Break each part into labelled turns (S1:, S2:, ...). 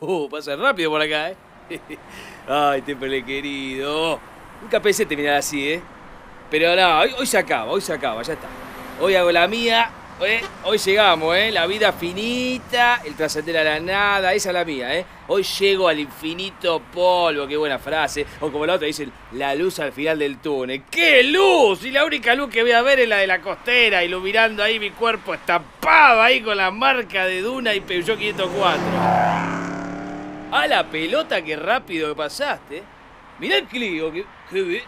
S1: Uh, pasa rápido por acá, ¿eh? Ay, Temperley querido. Nunca pensé terminar así, ¿eh? Pero no, hoy, hoy se acaba, hoy se acaba, ya está. Hoy hago la mía, ¿eh? Hoy llegamos, ¿eh? La vida finita, el trascender a la nada, esa es la mía, ¿eh? Hoy llego al infinito polvo, qué buena frase. O como la otra dice, la luz al final del túnel. ¡Qué luz! Y la única luz que voy a ver es la de la costera, iluminando ahí mi cuerpo estampado ahí con la marca de Duna y Peugeot 504. ¡A la pelota, qué rápido que pasaste! Mirá el Clio, que...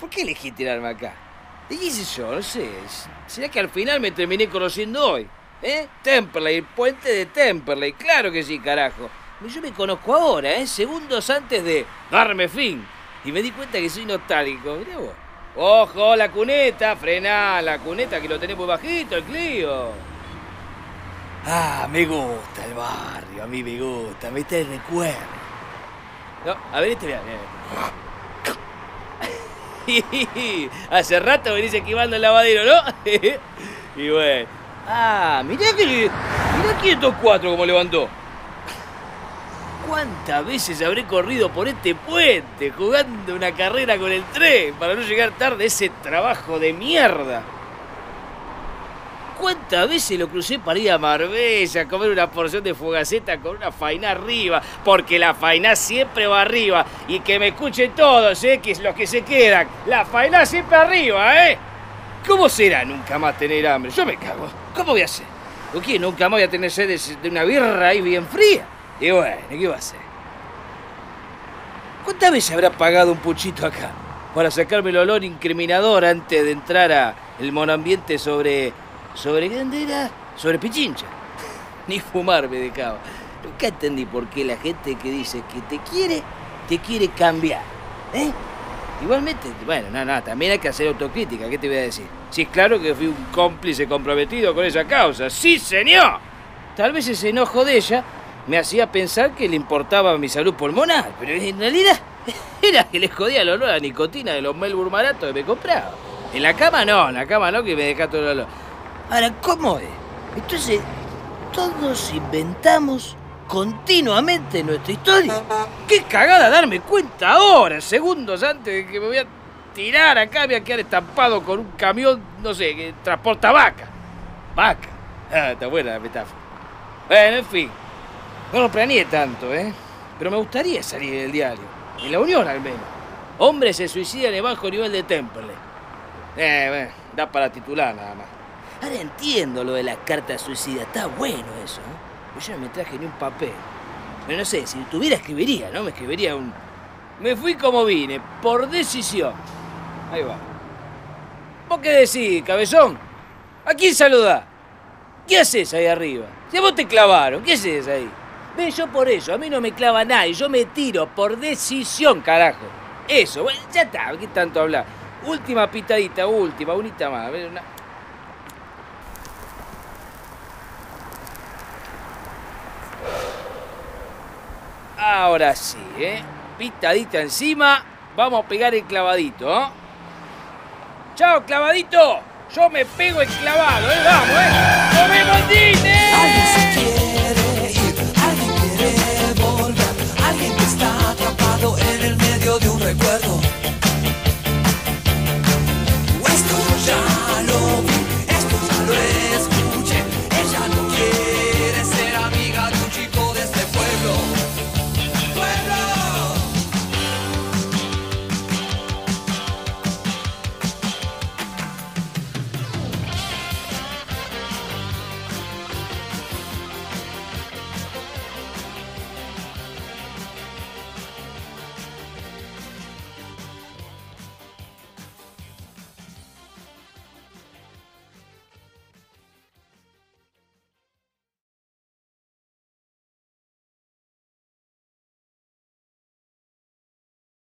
S1: ¿Por qué elegí tirarme acá? ¿Y qué sé yo? No sé. ¿Será que al final me terminé conociendo hoy? ¿Eh? Temperley, el puente de Temperley. Claro que sí, carajo. Yo me conozco ahora, ¿eh? Segundos antes de darme fin. Y me di cuenta que soy nostálgico. Mirá vos. ¡Ojo, la cuneta! Frená la cuneta que lo tenés bajito, el Clio. Ah, me gusta el barrio, a mí me gusta, me está el recuerdo. No, a ver este, mira. Hace rato venís esquivando el lavadero, ¿no? y bueno. Ah, mirá que. Mirá 504 como levantó. ¿Cuántas veces habré corrido por este puente jugando una carrera con el tren para no llegar tarde a ese trabajo de mierda? ¿Cuántas veces lo crucé para ir a Marbella a comer una porción de fogaceta con una faina arriba? Porque la faina siempre va arriba. Y que me escuchen todos, ¿eh? Que los que se quedan. La faina siempre arriba, ¿eh? ¿Cómo será nunca más tener hambre? Yo me cago. ¿Cómo voy a hacer? ¿O qué? ¿Nunca más voy a tener sed de una birra ahí bien fría? Y bueno, ¿qué va a hacer? ¿Cuántas veces habrá pagado un puchito acá? Para sacarme el olor incriminador antes de entrar a el monambiente sobre ¿Sobre qué era? Sobre Pichincha. Ni fumar me dejaba. Nunca entendí por qué la gente que dice que te quiere, te quiere cambiar. ¿Eh? Igualmente, bueno, nada, nada, también hay que hacer autocrítica, ¿qué te voy a decir? Sí, es claro que fui un cómplice comprometido con esa causa. ¡Sí, señor! Tal vez ese enojo de ella me hacía pensar que le importaba mi salud pulmonar, pero en realidad era que le jodía el olor a nicotina de los Melbourne baratos que me compraba. En la cama no, en la cama no, que me deja todo el olor. Ahora, ¿cómo es? Entonces, todos inventamos continuamente nuestra historia. ¡Qué cagada darme cuenta ahora, segundos antes de que me voy a tirar acá, voy a quedar estampado con un camión, no sé, que transporta vaca. Vaca. Ah, está buena la metáfora. Bueno, en fin. No lo planeé tanto, ¿eh? Pero me gustaría salir del diario. En la Unión, al menos. Hombres se suicidan en bajo nivel de Temple. Eh, bueno, da para titular nada más. Ahora entiendo lo de la carta suicida. Está bueno eso, ¿eh? Yo no me traje ni un papel. Pero no sé, si tuviera escribiría, ¿no? Me escribiría un... Me fui como vine, por decisión. Ahí va. ¿Vos qué decís, cabezón? ¿A quién saludás? ¿Qué haces ahí arriba? Si a vos te clavaron, ¿qué haces ahí? Ve, yo por eso, a mí no me clava nadie, yo me tiro por decisión, carajo. Eso, bueno, ya está, ¿qué tanto hablar? Última pitadita, última, unita más. Una... Ahora sí, ¿eh? Pitadita encima. Vamos a pegar el clavadito, ¿eh? ¡Chao, clavadito! Yo me pego el clavado, ¿eh? ¡Vamos, eh! ¡Nos vemos, Disney!